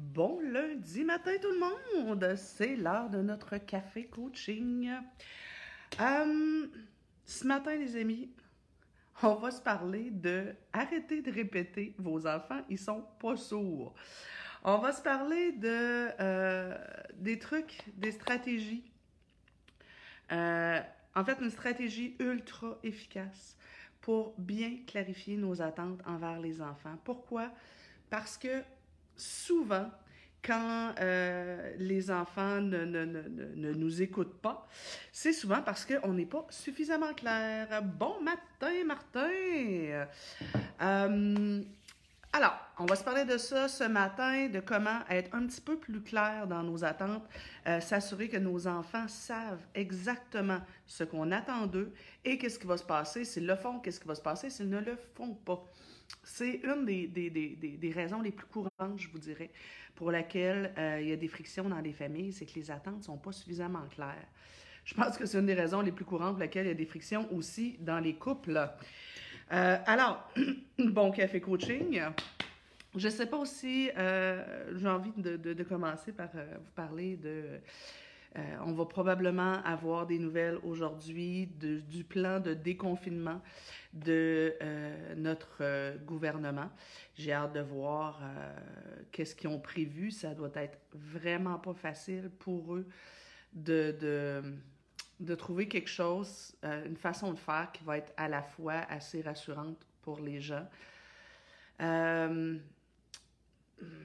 Bon lundi matin tout le monde, c'est l'heure de notre café coaching. Euh, ce matin les amis, on va se parler de arrêter de répéter vos enfants, ils sont pas sourds. On va se parler de euh, des trucs, des stratégies. Euh, en fait, une stratégie ultra efficace pour bien clarifier nos attentes envers les enfants. Pourquoi? Parce que souvent, quand euh, les enfants ne, nous écoutent pas, c'est souvent parce qu'on n'est pas suffisamment clair. Bon matin, Martin! Euh, alors, on va se parler de ça ce matin, de comment être un petit peu plus clair dans nos attentes, euh, s'assurer que nos enfants savent exactement ce qu'on attend d'eux et qu'est-ce qui va se passer s'ils le font, qu'est-ce qui va se passer s'ils ne le font pas. C'est une des, raisons les plus courantes, je vous dirais, pour laquelle euh, il y a des frictions dans les familles, c'est que les attentes ne sont pas suffisamment claires. Je pense que c'est une des raisons les plus courantes pour laquelle il y a des frictions aussi dans les couples. Euh, alors, bon café coaching. Je ne sais pas aussi, euh, j'ai envie de, commencer par vous parler de euh, on va probablement avoir des nouvelles aujourd'hui du plan de déconfinement de euh, notre euh, gouvernement. J'ai hâte de voir qu'est-ce qu'ils ont prévu. Ça doit être vraiment pas facile pour eux de, de, de trouver quelque chose, une façon de faire qui va être à la fois assez rassurante pour les gens.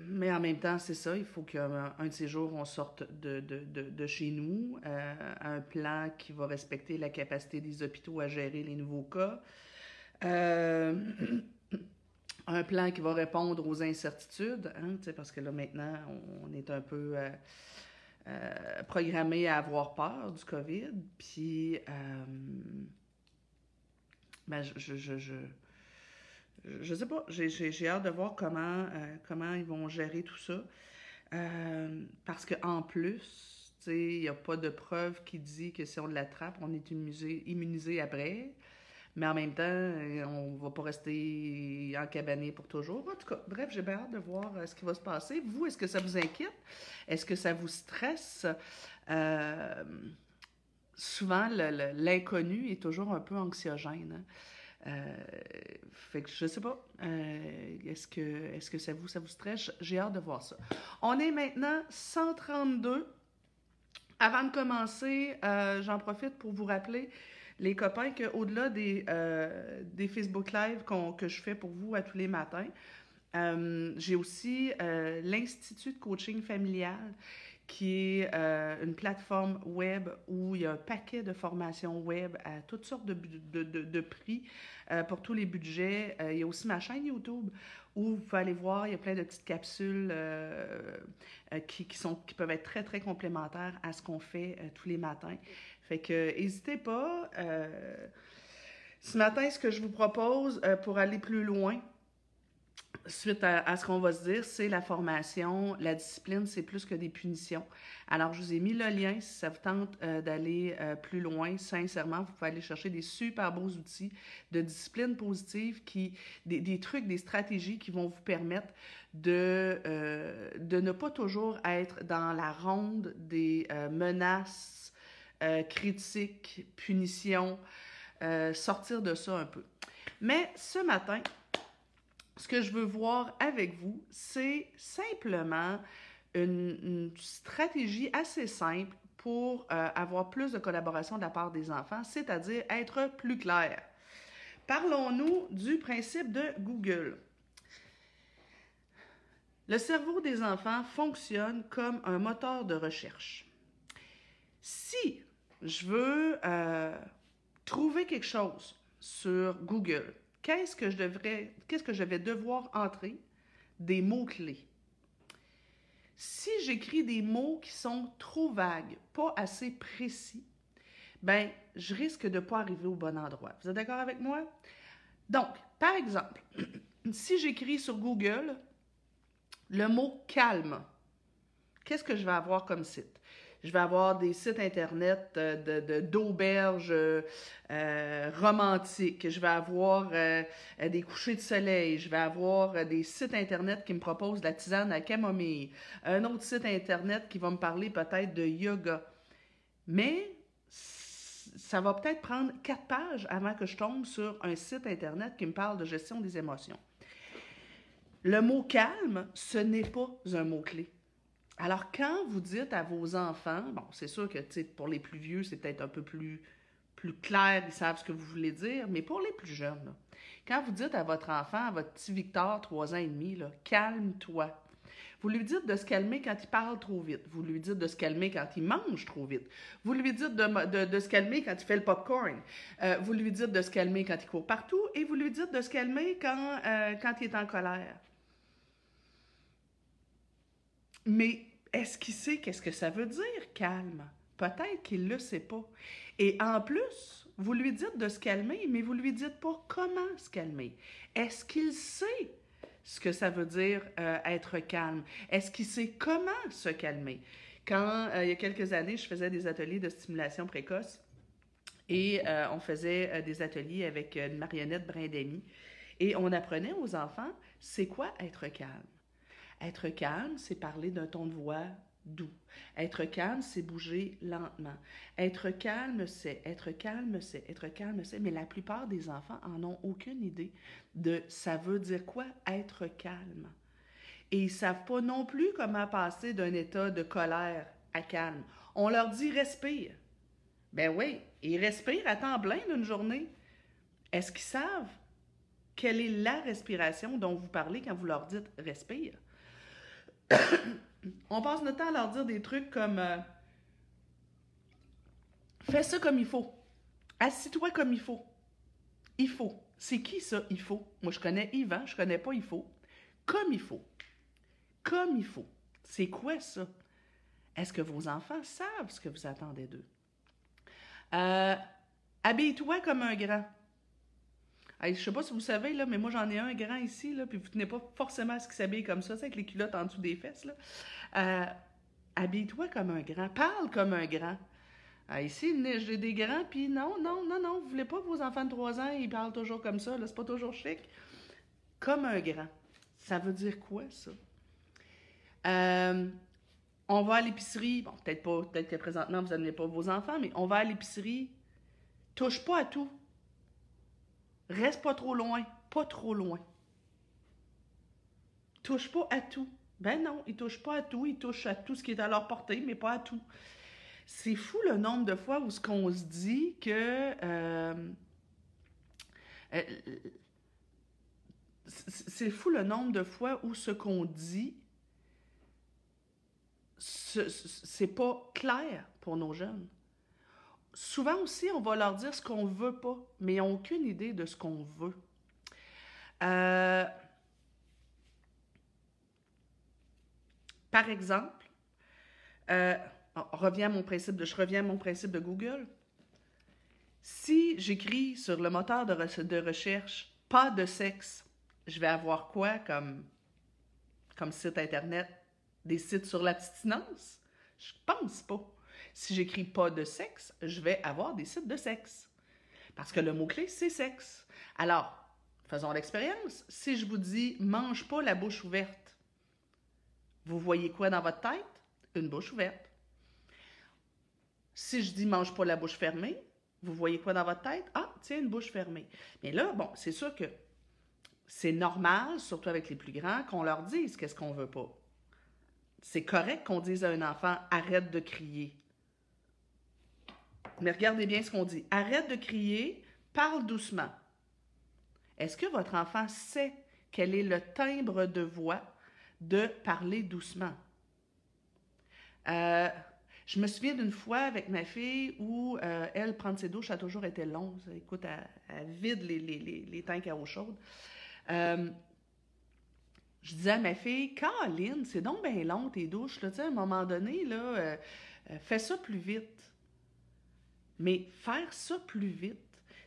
Mais en même temps, c'est ça, il faut qu'un de ces jours, on sorte de, de, de, de chez nous, euh, un plan qui va respecter la capacité des hôpitaux à gérer les nouveaux cas, euh, un plan qui va répondre aux incertitudes, hein, parce que là, maintenant, on est un peu euh, programmé à avoir peur du COVID, puis ben, je sais pas, j'ai hâte de voir comment, euh, comment ils vont gérer tout ça. Euh, parce qu'en plus, il n'y a pas de preuve qui dit que si on l'attrape, on est immunisé, après. Mais en même temps, euh, on va pas rester encabané pour toujours. En tout cas, bref, j'ai bien hâte de voir euh, ce qui va se passer. Vous, est-ce que ça vous inquiète? Est-ce que ça vous stresse? Euh, souvent, l'inconnu est toujours un peu anxiogène. Hein? Euh, fait que je sais pas. Euh, est-ce que, est-ce que ça vous, ça vous stresse? J'ai hâte de voir ça. On est maintenant 132. Avant de commencer, euh, j'en profite pour vous rappeler, les copains, qu'au-delà des, euh, des Facebook Live que je fais pour vous à tous les matins, j'ai aussi l'Institut de coaching familial qui est euh, une plateforme web où il y a un paquet de formations web à toutes sortes de, prix euh, pour tous les budgets. Euh, il y a aussi ma chaîne YouTube où vous pouvez aller voir, il y a plein de petites capsules qui, qui, sont, qui peuvent être très, très complémentaires à ce qu'on fait tous les matins. Fait que n'hésitez pas. ce matin, ce que je vous propose pour aller plus loin, suite à, ce qu'on va se dire, c'est la formation. La discipline, c'est plus que des punitions. Alors, je vous ai mis le lien si ça vous tente euh, d'aller euh, plus loin. Sincèrement, vous pouvez aller chercher des super beaux outils de discipline positive, qui, des, trucs, des stratégies qui vont vous permettre de, euh, de ne pas toujours être dans la ronde des menaces, critiques, punitions, sortir de ça un peu. Mais ce matin, ce que je veux voir avec vous, c'est simplement une, stratégie assez simple pour euh, avoir plus de collaboration de la part des enfants, c'est-à-dire être plus clair. Parlons-nous du principe de Google. Le cerveau des enfants fonctionne comme un moteur de recherche. Si je veux euh, trouver quelque chose sur Google, qu'est-ce que je vais devoir entrer? Des mots-clés? Si j'écris des mots qui sont trop vagues, pas assez précis, ben, je risque de ne pas arriver au bon endroit. Vous êtes d'accord avec moi? Donc, par exemple, si j'écris sur Google le mot calme, qu'est-ce que je vais avoir comme site? Je vais avoir des sites Internet d'auberges de, d'auberges euh, romantiques. Je vais avoir euh, des couchers de soleil. Je vais avoir des sites Internet qui me proposent la tisane à camomille. Un autre site Internet qui va me parler peut-être de yoga. Mais ça va peut-être prendre quatre pages avant que je tombe sur un site Internet qui me parle de gestion des émotions. Le mot calme, ce n'est pas un mot-clé. Alors, quand vous dites à vos enfants, bon, c'est sûr que pour les plus vieux, c'est peut-être un peu plus, clair, ils savent ce que vous voulez dire, mais pour les plus jeunes, quand vous dites à votre enfant, à votre petit Victor, trois ans et demi, calme-toi. Vous lui dites de se calmer quand il parle trop vite. Vous lui dites de se calmer quand il mange trop vite. Vous lui dites de, se calmer quand il fait le popcorn. Euh, vous lui dites de se calmer quand il court partout. Et vous lui dites de se calmer quand, euh, quand il est en colère. Mais est-ce qu'il sait qu'est-ce que ça veut dire, calme? Peut-être qu'il ne le sait pas. Et en plus, vous lui dites de se calmer, mais vous lui dites pas comment se calmer. Est-ce qu'il sait ce que ça veut dire euh, être calme? Est-ce qu'il sait comment se calmer? Quand, euh, il y a quelques années, je faisais des ateliers de stimulation précoce et euh, on faisait des ateliers avec une marionnette brin et on apprenait aux enfants c'est quoi être calme? Être calme, c'est parler d'un ton de voix doux. Être calme, c'est bouger lentement. Être calme, c'est être calme, c'est être calme, c'est. Mais la plupart des enfants en ont aucune idée de ça veut dire quoi être calme. Et ils savent pas non plus comment passer d'un état de colère à calme. On leur dit respire. Ben oui, ils respirent à temps plein d'une journée. Est-ce qu'ils savent quelle est la respiration dont vous parlez quand vous leur dites respire? On passe notre temps à leur dire des trucs comme euh, Fais ça comme il faut. Assis-toi comme il faut. Il faut. C'est qui ça, il faut? Moi, je connais Yvan, je connais pas il faut. Comme il faut. Comme il faut. C'est quoi ça? Est-ce que vos enfants savent ce que vous attendez d'eux? Euh, Habille-toi comme un grand. Je je sais pas si vous savez, là, mais moi j'en ai un grand ici, là, puis vous tenez pas forcément à ce qu'il s'habille comme ça, c'est avec les culottes en dessous des fesses. Euh, habille-toi comme un grand, parle comme un grand. Ah, ici, j'ai des grands, puis non, non, non, non, vous voulez pas que vos enfants de 3 ans, ils parlent toujours comme ça, là, c'est pas toujours chic. Comme un grand. Ça veut dire quoi, ça? Euh, on va à l'épicerie, bon, peut-être pas, peut-être que présentement, vous n'amenez pas vos enfants, mais on va à l'épicerie, touche pas à tout. Reste pas trop loin, pas trop loin. Touche pas à tout. Ben non, ils touchent pas à tout, ils touchent à tout ce qui est à leur portée, mais pas à tout. C'est fou le nombre de fois où ce qu'on se dit que euh, euh, c'est fou le nombre de fois où ce qu'on dit c'est pas clair pour nos jeunes souvent aussi, on va leur dire ce qu'on veut pas, mais ils n'ont aucune idée de ce qu'on veut. Euh, par exemple, euh, je reviens à mon principe de Google. Si j'écris sur le moteur de, de, recherche pas de sexe, je vais avoir quoi comme, comme site internet? Des sites sur l'abstinence? Je pense pas. Si j'écris pas de sexe, je vais avoir des sites de sexe. Parce que le mot-clé, c'est sexe. Alors, faisons l'expérience. Si je vous dis mange pas la bouche ouverte, vous voyez quoi dans votre tête? Une bouche ouverte. Si je dis mange pas la bouche fermée, vous voyez quoi dans votre tête? Ah, tiens, une bouche fermée. Mais là, bon, c'est sûr que c'est normal, surtout avec les plus grands, qu'on leur dise qu'est-ce qu'on veut pas. C'est correct qu'on dise à un enfant arrête de crier. Mais regardez bien ce qu'on dit. Arrête de crier, parle doucement. Est-ce que votre enfant sait quel est le timbre de voix de parler doucement? Euh, je me souviens d'une fois avec ma fille où euh, elle, prendre ses douches, a toujours été long. Écoute, elle, vide les, tanks à eau chaude. Euh, je disais à ma fille, Caroline, c'est donc bien long tes douches. Là, à un moment donné, là, fais ça plus vite. Mais faire ça plus vite,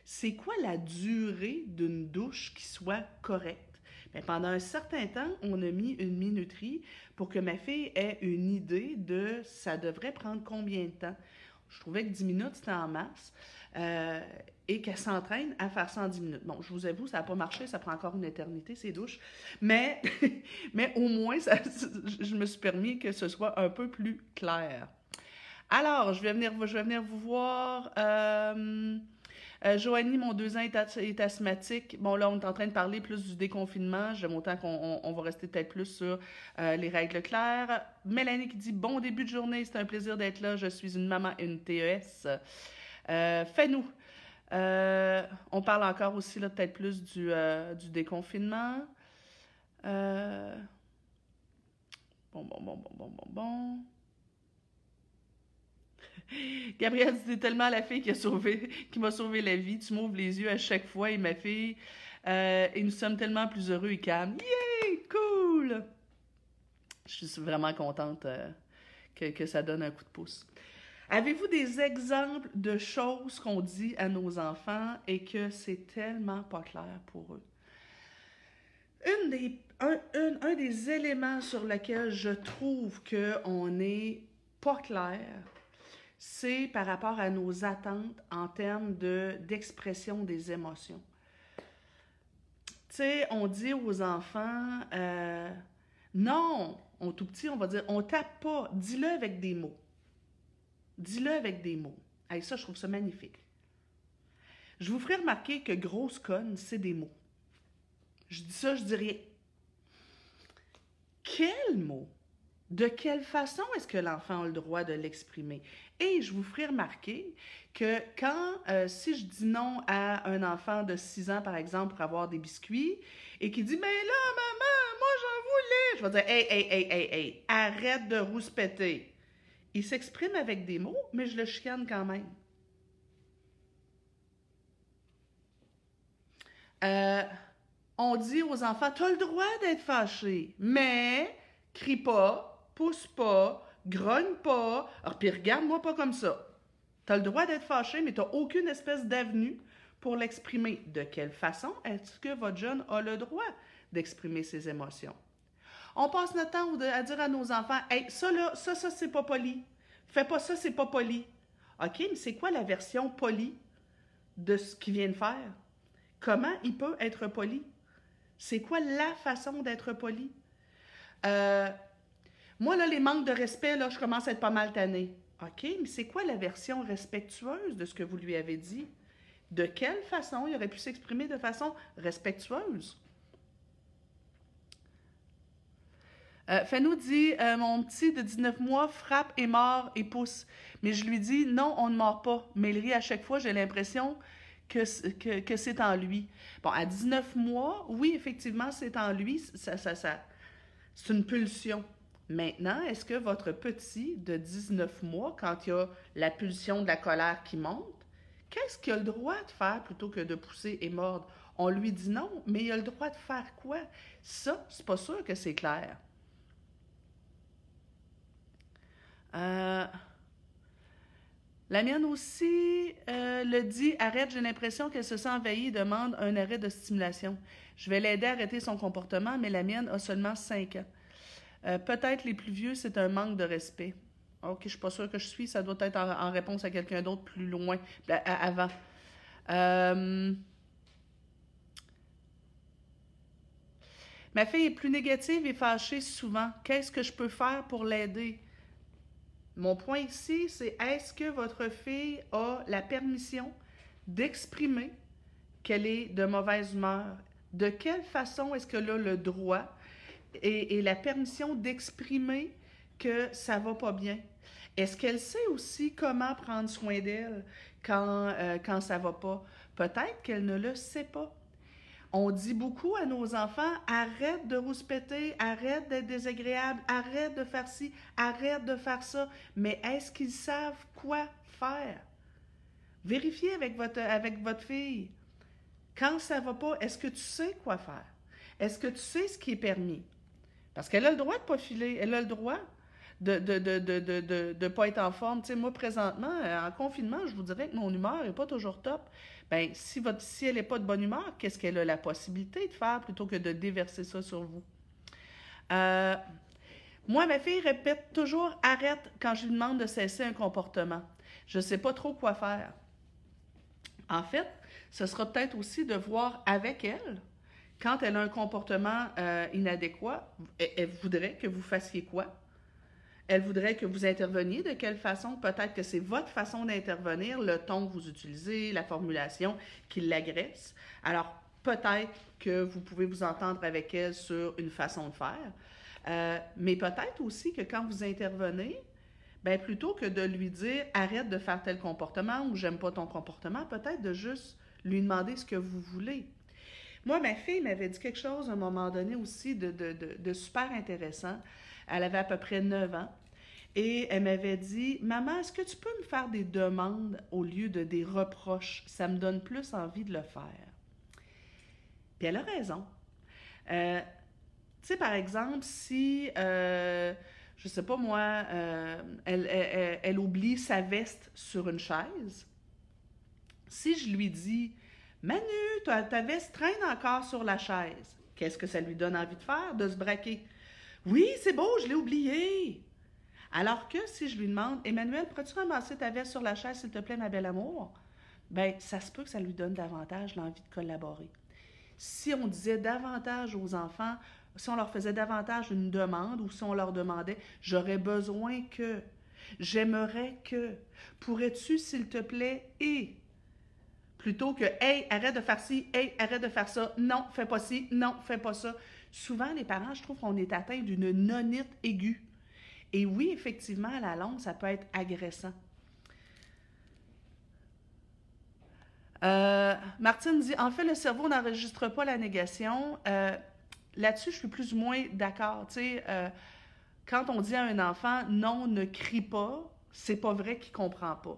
c'est quoi la durée d'une douche qui soit correcte? Mais pendant un certain temps, on a mis une minuterie pour que ma fille ait une idée de ça devrait prendre combien de temps. Je trouvais que 10 minutes, c'était en masse. Euh, et qu'elle s'entraîne à faire ça en 10 minutes. Bon, je vous avoue, ça n'a pas marché, ça prend encore une éternité, c'est douche. Mais, mais au moins, je me suis permis que ce soit un peu plus clair. Alors, je vais venir, vous voir. Euh, euh, Joanie, mon deux ans est, asthmatique. Bon, là, on est en train de parler plus du déconfinement. J'aime autant qu'on on, va rester peut-être plus sur euh, les règles claires. Mélanie qui dit Bon début de journée, c'est un plaisir d'être là. Je suis une maman une TES. Fais-nous. On parle encore aussi, là, peut-être plus du, du déconfinement. bon, bon, bon, bon, bon, bon, bon. Gabrielle, c'est tellement la fille qui sauvé, m'a sauvé la vie. Tu m'ouvres les yeux à chaque fois et ma fille. Euh, et nous sommes tellement plus heureux et calmes. Yay! Cool! Je suis vraiment contente euh, que, ça donne un coup de pouce. Avez-vous des exemples de choses qu'on dit à nos enfants et que c'est tellement pas clair pour eux? Un, des éléments sur lesquels je trouve qu'on n'est pas clair, c'est par rapport à nos attentes en termes de, d'expression des émotions. Tu sais, on dit aux enfants, euh, non, on tout petit, on va dire, on tape pas, dis-le avec des mots. Dis-le avec des mots. Et ça, je trouve ça magnifique. Je vous ferai remarquer que grosse conne, c'est des mots. Je dis ça, je dis rien. Quel mot? De quelle façon est-ce que l'enfant a le droit de l'exprimer? Et je vous ferai remarquer que quand, euh, si je dis non à un enfant de 6 ans, par exemple, pour avoir des biscuits, et qui dit, mais là, maman, moi j'en voulais, je vais dire, hey, hey, hey, hey, hey, arrête de rouspéter. Il s'exprime avec des mots, mais je le chicane quand même. Euh, on dit aux enfants, tu as le droit d'être fâché, mais crie pas, pousse pas, grogne pas, alors puis regarde-moi pas comme ça. Tu as le droit d'être fâché, mais tu n'as aucune espèce d'avenue pour l'exprimer. De quelle façon est-ce que votre jeune a le droit d'exprimer ses émotions? On passe notre temps à dire à nos enfants Hey, ça là, ça, ça, c'est pas poli. Fais pas ça, c'est pas poli. OK, mais c'est quoi la version polie de ce qu'il vient de faire? Comment il peut être poli? C'est quoi la façon d'être poli? Euh, moi, là, les manques de respect, là, je commence à être pas mal tannée. OK, mais c'est quoi la version respectueuse de ce que vous lui avez dit? De quelle façon? Il aurait pu s'exprimer de façon respectueuse? Euh, Fanou dit euh, Mon petit de 19 mois frappe et mord et pousse. Mais je lui dis Non, on ne mord pas. Mais il rit à chaque fois, j'ai l'impression que, que, que c'est en lui. Bon, à 19 mois, oui, effectivement, c'est en lui. Ça, ça, ça, c'est une pulsion. Maintenant, est-ce que votre petit de 19 mois, quand il y a la pulsion de la colère qui monte, qu'est-ce qu'il a le droit de faire plutôt que de pousser et mordre? On lui dit non, mais il a le droit de faire quoi? Ça, c'est pas sûr que c'est clair. Euh, la mienne aussi euh, le dit arrête, j'ai l'impression qu'elle se sent envahie et demande un arrêt de stimulation. Je vais l'aider à arrêter son comportement, mais la mienne a seulement 5 ans. Euh, peut-être les plus vieux, c'est un manque de respect. Ok, je suis pas sûre que je suis. Ça doit être en, réponse à quelqu'un d'autre plus loin, avant. Euh, ma fille est plus négative et fâchée souvent. Qu'est-ce que je peux faire pour l'aider? Mon point ici, c'est est-ce que votre fille a la permission d'exprimer qu'elle est de mauvaise humeur? De quelle façon est-ce qu'elle a le droit et, la permission d'exprimer que ça va pas bien. Est-ce qu'elle sait aussi comment prendre soin d'elle quand, euh, quand ça va pas? Peut-être qu'elle ne le sait pas. On dit beaucoup à nos enfants arrête de rouspéter, arrête d'être désagréable, arrête de faire ci, arrête de faire ça. Mais est-ce qu'ils savent quoi faire? Vérifiez avec votre, avec votre fille. Quand ça va pas, est-ce que tu sais quoi faire? Est-ce que tu sais ce qui est permis? Parce qu'elle a le droit de pas filer. Elle a le droit de ne pas être en forme. Moi, présentement, euh, en confinement, je vous dirais que mon humeur n'est pas toujours top Ben, si, votre, si elle n'est pas de bonne humeur, qu'est-ce qu'elle a la possibilité de faire plutôt que de déverser ça sur vous? Euh, moi, ma fille répète toujours arrête quand je lui demande de cesser un comportement. Je ne sais pas trop quoi faire. En fait, ce sera peut-être aussi de voir avec elle, quand elle a un comportement euh, inadéquat, elle, voudrait que vous fassiez quoi? Elle voudrait que vous interveniez de quelle façon? Peut-être que c'est votre façon d'intervenir, le ton que vous utilisez, la formulation qui l'agresse. Alors, peut-être que vous pouvez vous entendre avec elle sur une façon de faire. Euh, mais peut-être aussi que quand vous intervenez, ben plutôt que de lui dire arrête de faire tel comportement ou j'aime pas ton comportement, peut-être de juste lui demander ce que vous voulez. Moi, ma fille m'avait dit quelque chose à un moment donné aussi de, de, de, super intéressant. Elle avait à peu près 9 ans. Et elle m'avait dit Maman, est-ce que tu peux me faire des demandes au lieu de des reproches? Ça me donne plus envie de le faire. Puis elle a raison. Euh, tu sais, par exemple, si, euh, je sais pas moi, euh, elle, elle, elle, oublie sa veste sur une chaise, si je lui dis Manu, ta, veste traîne encore sur la chaise. Qu'est-ce que ça lui donne envie de faire? De se braquer. Oui, c'est beau, je l'ai oublié. Alors que si je lui demande, Emmanuel, pourrais-tu ramasser ta veste sur la chaise, s'il te plaît, ma belle amour? Bien, ça se peut que ça lui donne davantage l'envie de collaborer. Si on disait davantage aux enfants, si on leur faisait davantage une demande ou si on leur demandait, j'aurais besoin que, j'aimerais que, pourrais-tu, s'il te plaît, et plutôt que Hey, arrête de faire ci, hey, arrête de faire ça, non, fais pas ci, non, fais pas ça. Souvent, les parents, je trouve qu'on est atteint d'une nonite aiguë. Et oui, effectivement, à la longue, ça peut être agressant. Euh, Martine dit En fait, le cerveau n'enregistre pas la négation. Euh, là-dessus, je suis plus ou moins d'accord. Euh, quand on dit à un enfant non, ne crie pas, c'est pas vrai qu'il comprend pas.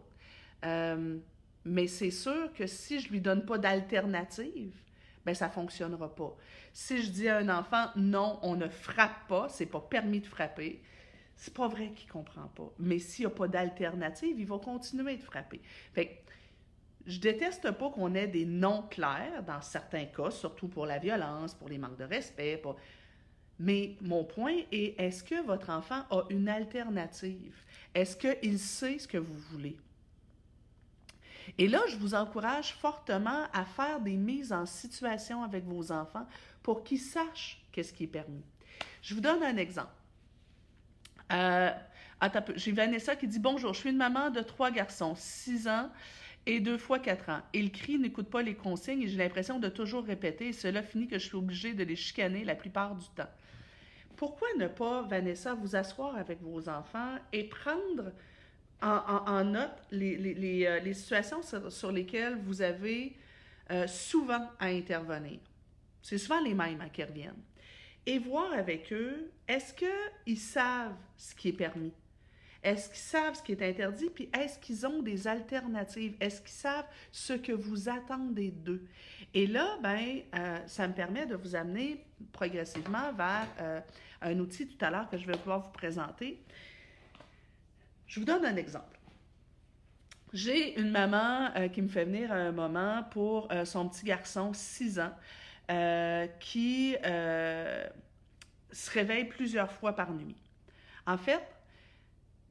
Mais c'est sûr que si je lui donne pas d'alternative, ben ça fonctionnera pas. Si je dis à un enfant non, on ne frappe pas, c'est pas permis de frapper, c'est pas vrai qu'il comprend pas. Mais s'il n'y a pas d'alternative, il va continuer de frapper. Fait que, je déteste pas qu'on ait des noms clairs dans certains cas, surtout pour la violence, pour les manques de respect. Mais mon point est, est-ce que votre enfant a une alternative? Est-ce qu'il sait ce que vous voulez? Et là, je vous encourage fortement à faire des mises en situation avec vos enfants pour qu'ils sachent qu'est-ce qui est permis. Je vous donne un exemple. Euh, J'ai Vanessa qui dit Bonjour, je suis une maman de trois garçons, six ans et deux fois quatre ans. Ils crient, n'écoutent pas les consignes et j'ai l'impression de toujours répéter et cela finit que je suis obligée de les chicaner la plupart du temps. Pourquoi ne pas, Vanessa, vous asseoir avec vos enfants et prendre en, note les, euh, situations sur, lesquelles vous avez euh, souvent à intervenir. C'est souvent les mêmes hein, qui reviennent. Et voir avec eux, est-ce qu'ils savent ce qui est permis? Est-ce qu'ils savent ce qui est interdit? Puis est-ce qu'ils ont des alternatives? Est-ce qu'ils savent ce que vous attendez d'eux? Et là, ben, euh, ça me permet de vous amener progressivement vers un outil tout à l'heure que je vais pouvoir vous présenter je vous donne un exemple. J'ai une maman euh, qui me fait venir à un moment pour euh, son petit garçon, 6 ans, euh, qui se réveille plusieurs fois par nuit. En fait,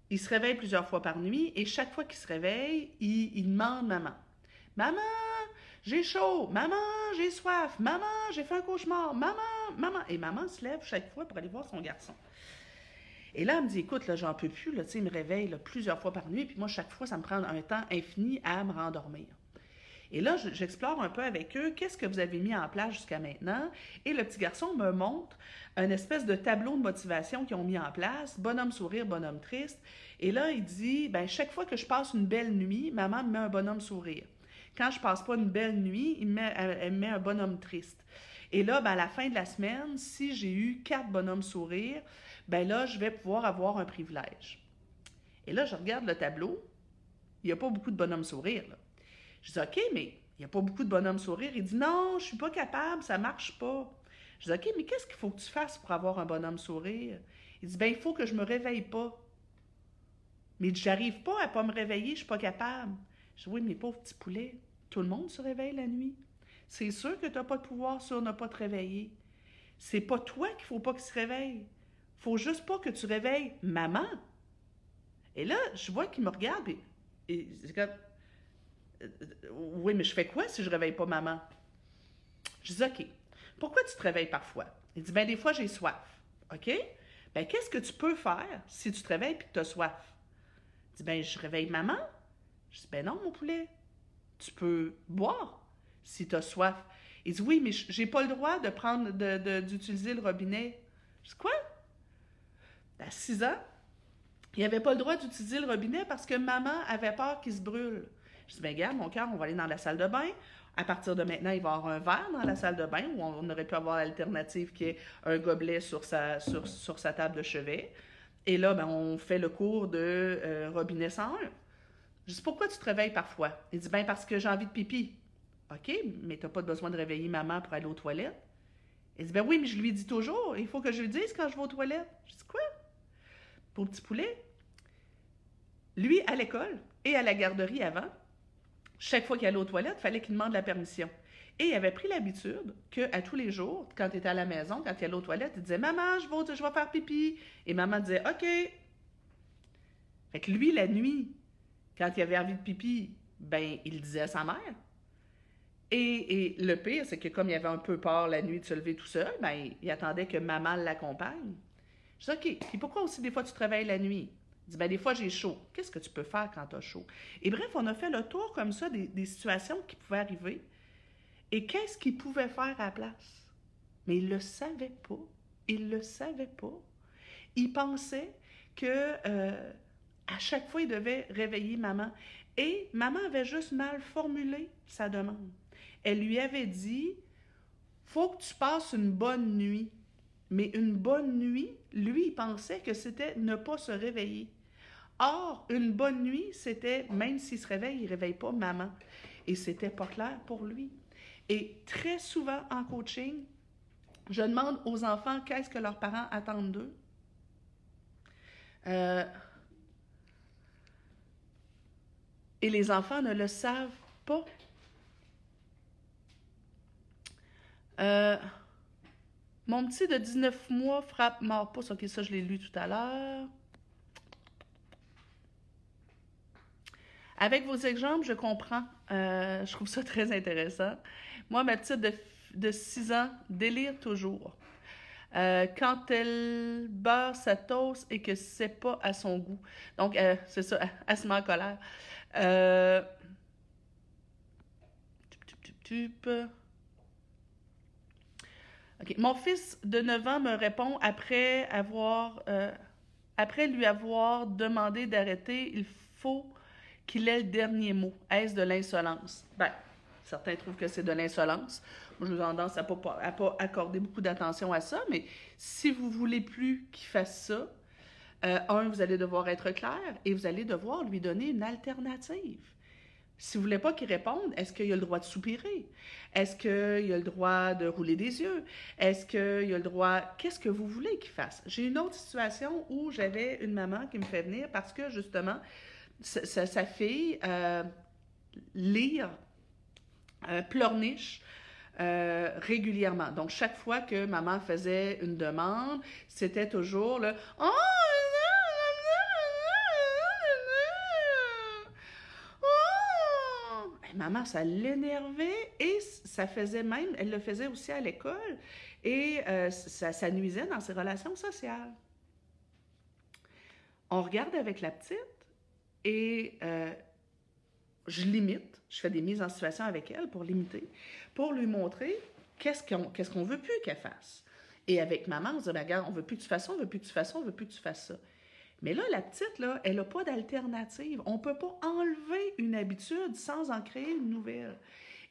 il se réveille plusieurs fois par nuit et chaque fois qu'il se réveille, il, il demande maman. Maman, j'ai chaud. Maman, j'ai soif. Maman, j'ai fait un cauchemar. Maman, maman. Et maman se lève chaque fois pour aller voir son garçon. Et là, elle me dit, écoute, là, j'en peux plus, là, il me réveille plusieurs fois par nuit, puis moi, chaque fois, ça me prend un temps infini à me rendormir. Et là, j'explore un peu avec eux qu'est-ce que vous avez mis en place jusqu'à maintenant? Et le petit garçon me montre un espèce de tableau de motivation qu'ils ont mis en place, bonhomme sourire, bonhomme triste. Et là, il dit, ben chaque fois que je passe une belle nuit, maman me met un bonhomme sourire. Quand je passe pas une belle nuit, il elle me met un bonhomme triste. Et là, ben, à la fin de la semaine, si j'ai eu quatre bonhommes sourires, ben là, je vais pouvoir avoir un privilège. Et là, je regarde le tableau, il n'y a pas beaucoup de bonhommes sourires. Je dis, OK, mais il n'y a pas beaucoup de bonhommes sourires. Il dit, non, je ne suis pas capable, ça ne marche pas. Je dis, OK, mais qu'est-ce qu'il faut que tu fasses pour avoir un bonhomme sourire? Il dit, ben il faut que je me réveille pas. Mais j'arrive pas à pas me réveiller, je ne suis pas capable. Je dis, oui, mais pauvre petit poulet, Tout le monde se réveille la nuit. C'est sûr que tu n'as pas de pouvoir sur ne pas te réveiller. C'est pas toi qu'il faut pas qu'il se réveille. Faut juste pas que tu réveilles maman. Et là, je vois qu'il me regarde et, c'est comme euh, Oui, mais je fais quoi si je réveille pas maman? Je dis OK. Pourquoi tu te réveilles parfois? Il dit Ben des fois j'ai soif. OK? Ben qu'est-ce que tu peux faire si tu te réveilles et que tu as soif? Il dit Ben je réveille maman. Je dis Ben non, mon poulet. Tu peux boire si tu as soif. Il dit Oui, mais j'ai pas le droit de prendre d'utiliser le robinet. Je dis Quoi? À 6 ans, il n'avait pas le droit d'utiliser le robinet parce que maman avait peur qu'il se brûle. Je dis, ben regarde, mon cœur, on va aller dans la salle de bain. À partir de maintenant, il va y avoir un verre dans la salle de bain où on, aurait pu avoir l'alternative qui est un gobelet sur sa, table de chevet. Et là, ben, on fait le cours de euh, robinet 101. Je dis, pourquoi tu te réveilles parfois? Il dit, ben parce que j'ai envie de pipi. OK, mais tu n'as pas besoin de réveiller maman pour aller aux toilettes. Il dit, ben oui, mais je lui dis toujours, il faut que je lui dise quand je vais aux toilettes. Je dis, quoi? Petit poulet, lui, à l'école et à la garderie avant, chaque fois qu'il allait aux toilettes, il fallait qu'il demande la permission. Et il avait pris l'habitude qu'à tous les jours, quand il était à la maison, quand il allait aux toilettes, il disait Maman, je vais, faire pipi. Et maman disait OK. Fait que lui, la nuit, quand il avait envie de pipi, ben, il disait à sa mère. Et, le pire, c'est que comme il avait un peu peur la nuit de se lever tout seul, ben, il attendait que maman l'accompagne. Je dis OK. Puis pourquoi aussi des fois tu te réveilles la nuit? Il dit, ben, des fois, j'ai chaud. Qu'est-ce que tu peux faire quand tu as chaud? Et bref, on a fait le tour comme ça des, des situations qui pouvaient arriver. Et qu'est-ce qu'il pouvait faire à la place? Mais il ne le savait pas. Il ne le savait pas. Il pensait que euh, à chaque fois, il devait réveiller maman. Et maman avait juste mal formulé sa demande. Elle lui avait dit Faut que tu passes une bonne nuit. Mais une bonne nuit, lui, il pensait que c'était ne pas se réveiller. Or, une bonne nuit, c'était, même s'il se réveille, il ne réveille pas maman. Et c'était pas clair pour lui. Et très souvent en coaching, je demande aux enfants qu'est-ce que leurs parents attendent d'eux. Euh, et les enfants ne le savent pas. Euh, mon petit de 19 mois frappe mort pouce. Ok, ça, je l'ai lu tout à l'heure. Avec vos exemples, je comprends. Euh, je trouve ça très intéressant. Moi, ma petite de, 6 ans délire toujours. Euh, quand elle beurre sa toast et que c'est pas à son goût. Donc, euh, c'est ça, elle se met en colère. Mon fils de 9 ans me répond après avoir, après lui avoir demandé d'arrêter, il faut qu'il ait le dernier mot. Est-ce de l'insolence? Ben, certains trouvent que c'est de l'insolence. Moi, je vous tendance à ne pas, à pas accorder beaucoup d'attention à ça, mais si vous voulez plus qu'il fasse ça, euh, un, vous allez devoir être clair et vous allez devoir lui donner une alternative. Si vous voulez pas qu'il réponde, est-ce qu'il a le droit de soupirer? Est-ce qu'il a le droit de rouler des yeux? Est-ce qu'il a le droit... Qu'est-ce que vous voulez qu'il fasse? J'ai une autre situation où j'avais une maman qui me fait venir parce que, justement, sa, fille euh, euh, pleurniche euh, régulièrement. Donc, chaque fois que maman faisait une demande, c'était toujours le Oh! Maman, ça l'énervait et ça faisait même, elle le faisait aussi à l'école et ça, ça nuisait dans ses relations sociales. On regarde avec la petite, et euh, je limite, je fais des mises en situation avec elle pour limiter, pour lui montrer qu'est-ce qu'on qu'on veut plus qu'elle fasse. Et avec maman, on se dit, ben, regarde, on veut plus que tu fasses ça, on veut plus que tu on veut plus que tu fasses ça. Mais là, la petite, là, elle n'a pas d'alternative. On ne peut pas enlever une habitude sans en créer une nouvelle.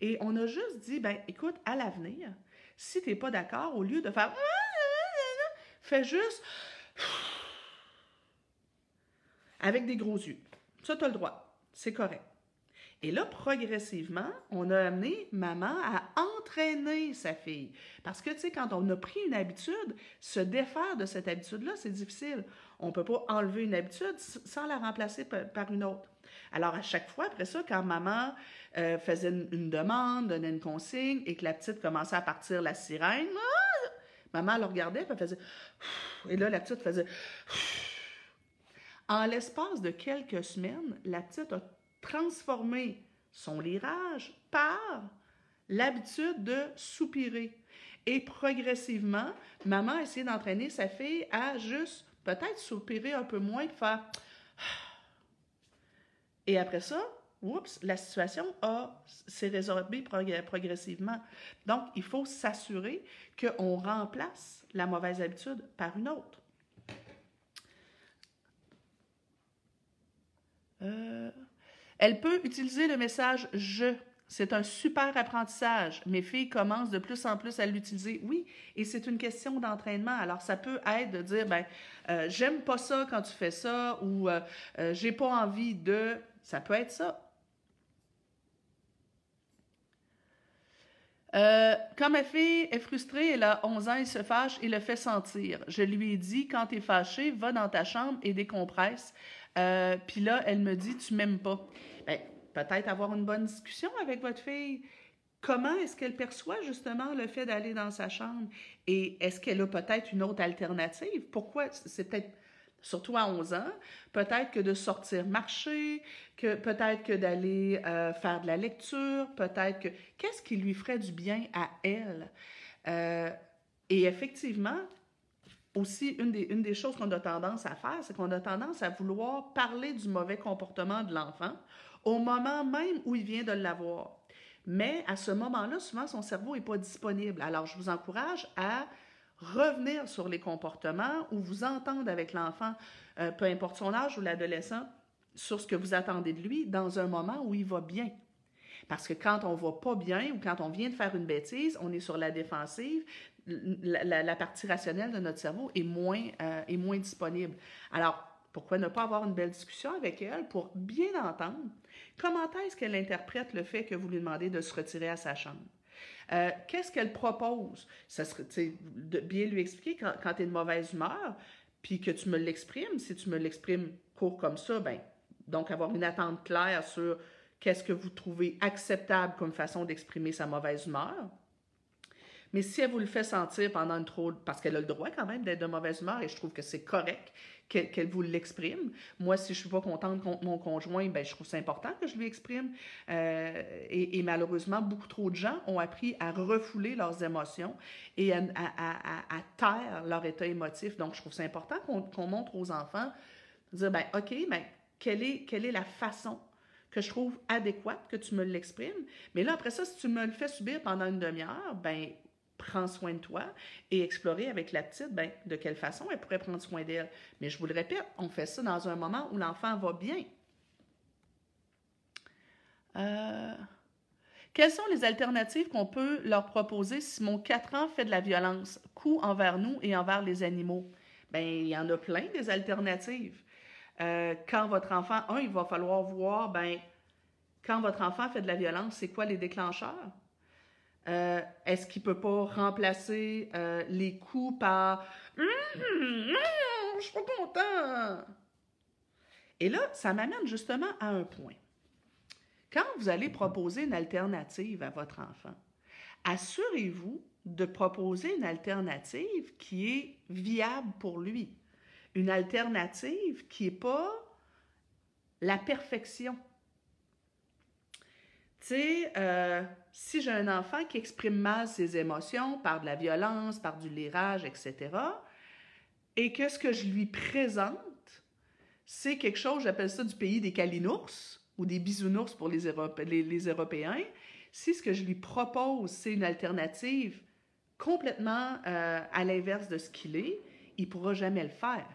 Et on a juste dit, ben, écoute, à l'avenir, si tu n'es pas d'accord, au lieu de faire fais juste avec des gros yeux. Ça, tu as le droit. C'est correct. Et là, progressivement, on a amené maman à entraîner sa fille. Parce que, tu sais, quand on a pris une habitude, se défaire de cette habitude-là, c'est difficile. On ne peut pas enlever une habitude sans la remplacer par une autre. Alors, à chaque fois, après ça, quand maman euh, faisait une, demande, donnait une consigne et que la petite commençait à partir la sirène, maman le regardait et elle faisait. Et là, la petite faisait. En l'espace de quelques semaines, la petite a transformé son lirage par l'habitude de soupirer. Et progressivement, maman a essayé d'entraîner sa fille à juste peut-être soupirer un peu moins, faire et après ça, oups, la situation s'est résorbée progressivement. Donc, il faut s'assurer qu'on remplace la mauvaise habitude par une autre. Euh, elle peut utiliser le message je. C'est un super apprentissage. Mes filles commencent de plus en plus à l'utiliser. Oui, et c'est une question d'entraînement. Alors, ça peut être de dire, ben, euh, j'aime pas ça quand tu fais ça, ou euh, j'ai pas envie de. Ça peut être ça. Euh, quand ma fille est frustrée, elle a 11 ans, elle se fâche et le fait sentir. Je lui ai dit, quand tu es fâché, va dans ta chambre et décompresse. Euh, puis là, elle me dit, tu m'aimes pas. Ben, peut-être avoir une bonne discussion avec votre fille. Comment est-ce qu'elle perçoit justement le fait d'aller dans sa chambre? Et est-ce qu'elle a peut-être une autre alternative? Pourquoi? C'est peut-être surtout à 11 ans, peut-être que de sortir marcher, que peut-être que d'aller euh, faire de la lecture, peut-être que qu'est-ce qui lui ferait du bien à elle? Euh, et effectivement, aussi, une des, une des choses qu'on a tendance à faire, c'est qu'on a tendance à vouloir parler du mauvais comportement de l'enfant au moment même où il vient de l'avoir. Mais à ce moment-là, souvent, son cerveau n'est pas disponible. Alors, je vous encourage à revenir sur les comportements ou vous entendre avec l'enfant, euh, peu importe son âge ou l'adolescent, sur ce que vous attendez de lui dans un moment où il va bien. Parce que quand on va pas bien ou quand on vient de faire une bêtise, on est sur la défensive, la, partie rationnelle de notre cerveau est moins, euh, est moins disponible. Alors, pourquoi ne pas avoir une belle discussion avec elle pour bien entendre comment est-ce qu'elle interprète le fait que vous lui demandez de se retirer à sa chambre? Euh, qu'est-ce qu'elle propose? Ça serait, bien lui expliquer quand, quand tu es de mauvaise humeur, puis que tu me l'exprimes. Si tu me l'exprimes court comme ça, ben, donc avoir une attente claire sur qu'est-ce que vous trouvez acceptable comme façon d'exprimer sa mauvaise humeur. Mais si elle vous le fait sentir pendant une trop... Parce qu'elle a le droit quand même d'être de mauvaise humeur et je trouve que c'est correct qu'elle vous l'exprime. Moi, si je suis pas contente contre mon conjoint, ben, je trouve c'est important que je lui exprime. Euh, et, malheureusement, beaucoup trop de gens ont appris à refouler leurs émotions et à, taire leur état émotif. Donc, je trouve c'est important qu'on montre aux enfants, dire, ben, OK, ben, quelle est, quelle est la façon que je trouve adéquate que tu me l'exprimes. Mais là, après ça, si tu me le fais subir pendant une demi-heure, ben prends soin de toi et explorer avec la petite, ben, de quelle façon elle pourrait prendre soin d'elle. Mais je vous le répète, on fait ça dans un moment où l'enfant va bien. Euh, quelles sont les alternatives qu'on peut leur proposer si mon 4 ans fait de la violence, coup envers nous et envers les animaux? Ben, il y en a plein des alternatives. Euh, quand votre enfant, un, il va falloir voir, ben, quand votre enfant fait de la violence, c'est quoi les déclencheurs? Euh, est-ce qu'il peut pas remplacer euh, les coups par hum, Je suis pas content. Et là, ça m'amène justement à un point. Quand vous allez proposer une alternative à votre enfant, assurez-vous de proposer une alternative qui est viable pour lui. Une alternative qui n'est pas la perfection. Tu sais, euh, si j'ai un enfant qui exprime mal ses émotions par de la violence, par du lirage, etc., et que ce que je lui présente, c'est quelque chose, j'appelle ça du pays des calinours ou des bisounours pour les, les, Européens, si ce que je lui propose, c'est une alternative complètement euh, à l'inverse de ce qu'il est, il ne pourra jamais le faire.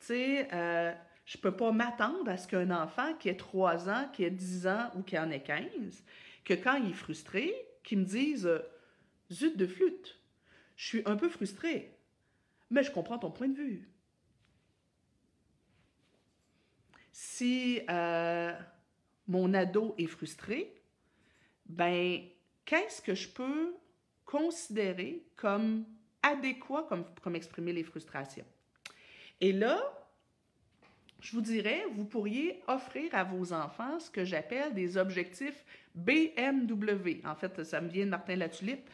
Tu sais, euh, je ne peux pas m'attendre à ce qu'un enfant qui ait 3 ans, qui ait 10 ans ou qui en ait 15, que quand il est frustré, qu'il me dise Zut de flûte, je suis un peu frustré, mais je comprends ton point de vue. Si euh, mon ado est frustré, ben, qu'est-ce que je peux considérer comme adéquat comme, comme exprimer les frustrations? Et là, je vous dirais, vous pourriez offrir à vos enfants ce que j'appelle des objectifs BMW. En fait, ça me vient de Martin Latulippe.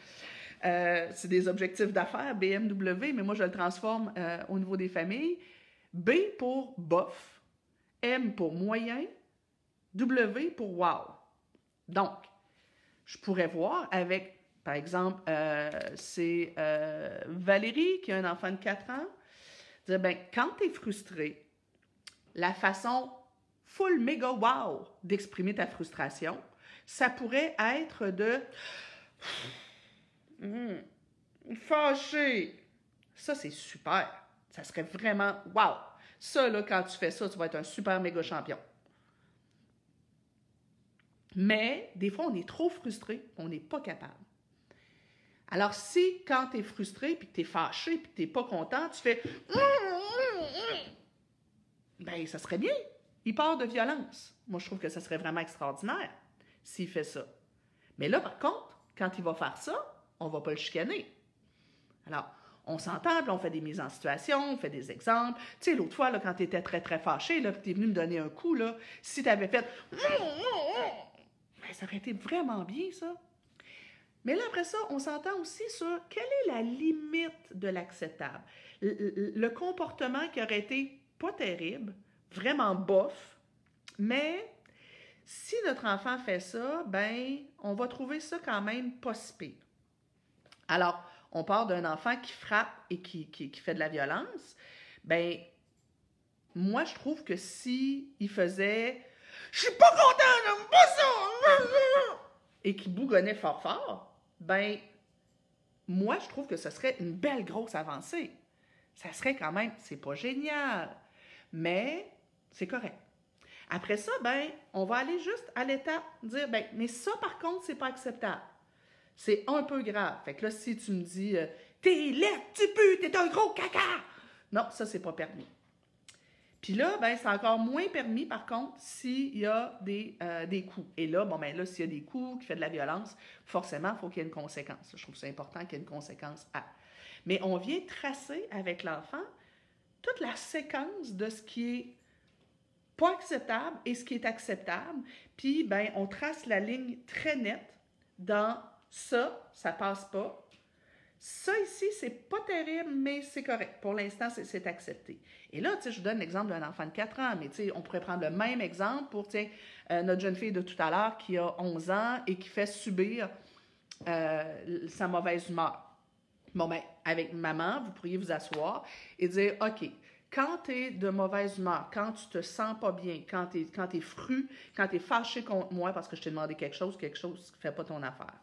Euh, c'est des objectifs d'affaires, BMW, mais moi, je le transforme euh, au niveau des familles. B pour bof, M pour moyen, W pour wow. Donc, je pourrais voir avec, par exemple, euh, c'est Valérie qui a un enfant de 4 ans, dire, ben, quand tu es frustré, la façon full méga wow d'exprimer ta frustration, ça pourrait être de Mmh. Fâché. Ça, c'est super. Ça serait vraiment wow. Ça, là, quand tu fais ça, tu vas être un super méga champion. Mais des fois, on est trop frustré, on n'est pas capable. Alors, si quand tu es frustré, puis que tu es fâché, puis que tu n'es pas content, tu fais ben ça serait bien. Il part de violence. Moi, je trouve que ça serait vraiment extraordinaire s'il fait ça. Mais là, par contre, quand il va faire ça, on va pas le chicaner. Alors, on s'entend, on fait des mises en situation, on fait des exemples. Tu sais, l'autre fois, là, quand tu étais très, très fâché, là, tu es venu me donner un coup, là, si tu avais fait ben, ça aurait été vraiment bien, ça. Mais là, après ça, on s'entend aussi sur quelle est la limite de l'acceptable. Le, le, comportement qui aurait été pas terrible, vraiment bof, mais si notre enfant fait ça, ben, on va trouver ça quand même pas. Alors, on part d'un enfant qui frappe et qui, fait de la violence. Ben, moi, je trouve que si il faisait Je suis pas content, j'aime pas ça! et qui bougonnait fort fort, ben, moi, je trouve que ce serait une belle grosse avancée. Ça serait quand même, c'est pas génial, mais c'est correct. Après ça, ben, on va aller juste à l'étape, dire, ben, mais ça, par contre, c'est pas acceptable c'est un peu grave. Fait que là, si tu me dis euh, T'es laid, tu pues, t'es un gros caca! Non, ça, c'est pas permis. Puis là, ben, c'est encore moins permis, par contre, s'il y a des, euh, des coups. Et là, bon, ben là, s'il y a des coups, qui fait de la violence, forcément, il faut qu'il y ait une conséquence. Je trouve c'est important qu'il y ait une conséquence. Mais on vient tracer avec l'enfant toute la séquence de ce qui est pas acceptable et ce qui est acceptable. Puis, ben, on trace la ligne très nette dans ça, ça passe pas. Ça ici, c'est pas terrible, mais c'est correct. Pour l'instant, c'est accepté. Et là, je vous donne l'exemple d'un enfant de 4 ans, mais on pourrait prendre le même exemple pour, euh, notre jeune fille de tout à l'heure qui a 11 ans et qui fait subir euh, sa mauvaise humeur. Bon, ben, avec maman, vous pourriez vous asseoir et dire, OK, quand tu es de mauvaise humeur, quand tu te sens pas bien, quand tu es, quand es fru, quand tu es fâché contre moi parce que je t'ai demandé quelque chose, quelque chose qui ne fait pas ton affaire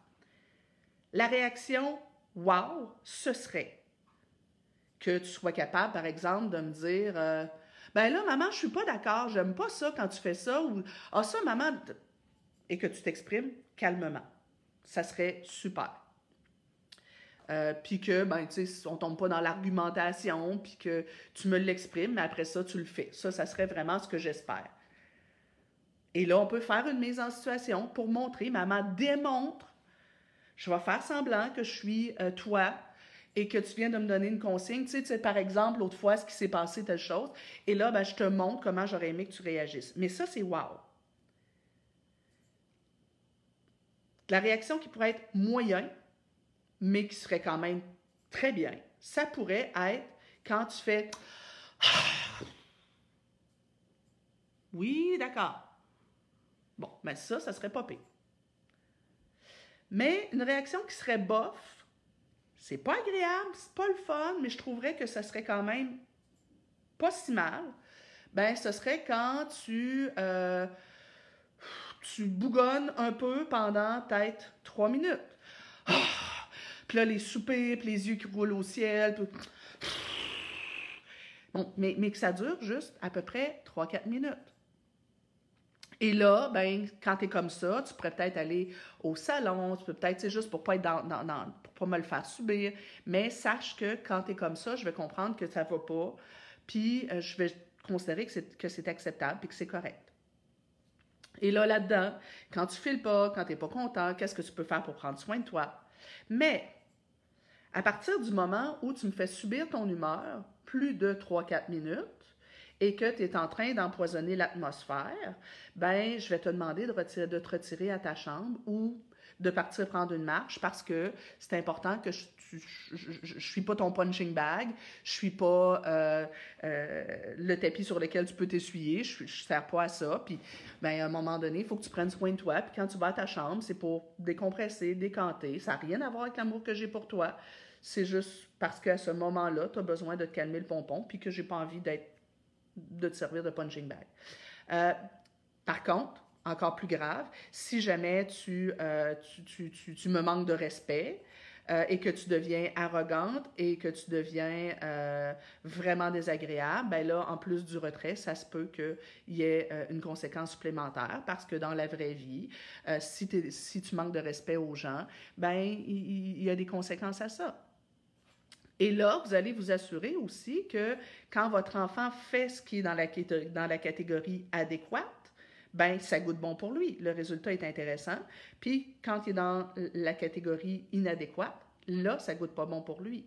la réaction wow, ce serait que tu sois capable, par exemple, de me dire euh, Ben là, maman, je suis pas d'accord, j'aime pas ça quand tu fais ça, ou Ah, ça, maman, et que tu t'exprimes calmement. Ça serait super. Euh, puis que, ben, tu sais, on tombe pas dans l'argumentation, puis que tu me l'exprimes, mais après ça, tu le fais. Ça, ça serait vraiment ce que j'espère. Et là, on peut faire une mise en situation pour montrer, maman démontre je vais faire semblant que je suis euh, toi et que tu viens de me donner une consigne. Tu sais, par exemple, l'autre fois, ce qui s'est passé, telle chose. Et là, ben, je te montre comment j'aurais aimé que tu réagisses. Mais ça, c'est wow. La réaction qui pourrait être moyen, mais qui serait quand même très bien, ça pourrait être quand tu fais Oui, d'accord. Bon, mais ça, ça serait pas pire. Mais une réaction qui serait bof, c'est pas agréable, c'est pas le fun, mais je trouverais que ça serait quand même pas si mal. Ben, ce serait quand tu, euh, tu bougonnes un peu pendant peut-être trois minutes. Puis là, les soupirs, puis les yeux qui roulent au ciel. Bon, mais, mais que ça dure juste à peu près 3-4 minutes. Et là, ben, quand tu es comme ça, tu pourrais peut-être aller au salon, tu peux peut-être, c'est juste pour pas être dans, dans, pour pas me le faire subir, mais sache que quand tu es comme ça, je vais comprendre que ça va pas, puis euh, je vais considérer que c'est, que c'est acceptable puis que c'est correct. Et là, là-dedans, quand tu files pas, quand tu n'es pas content, qu'est-ce que tu peux faire pour prendre soin de toi? Mais à partir du moment où tu me fais subir ton humeur plus de 3-4 minutes et que tu es en train d'empoisonner l'atmosphère, ben je vais te demander de, te retirer à ta chambre ou de partir prendre une marche parce que c'est important que je ne suis pas ton punching bag, je suis pas euh, euh, le tapis sur lequel tu peux t'essuyer, je ne sers pas à ça. Puis, ben, à un moment donné, il faut que tu prennes soin de toi. Puis quand tu vas à ta chambre, c'est pour décompresser, décanter. Ça n'a rien à voir avec l'amour que j'ai pour toi. C'est juste parce qu'à ce moment-là, tu as besoin de te calmer le pompon, puis que j'ai pas envie d'être de te servir de punching bag. Euh, par contre, encore plus grave, si jamais tu, euh, tu, tu, tu, me manques de respect euh, et que tu deviens arrogante et que tu deviens vraiment désagréable, ben là, en plus du retrait, ça se peut qu'il y ait une conséquence supplémentaire parce que dans la vraie vie, si, si, tu manques de respect aux gens, ben il, y a des conséquences à ça. Et là, vous allez vous assurer aussi que quand votre enfant fait ce qui est dans la, catégorie adéquate, ben ça goûte bon pour lui. Le résultat est intéressant. Puis quand il est dans la catégorie inadéquate, là, ça goûte pas bon pour lui.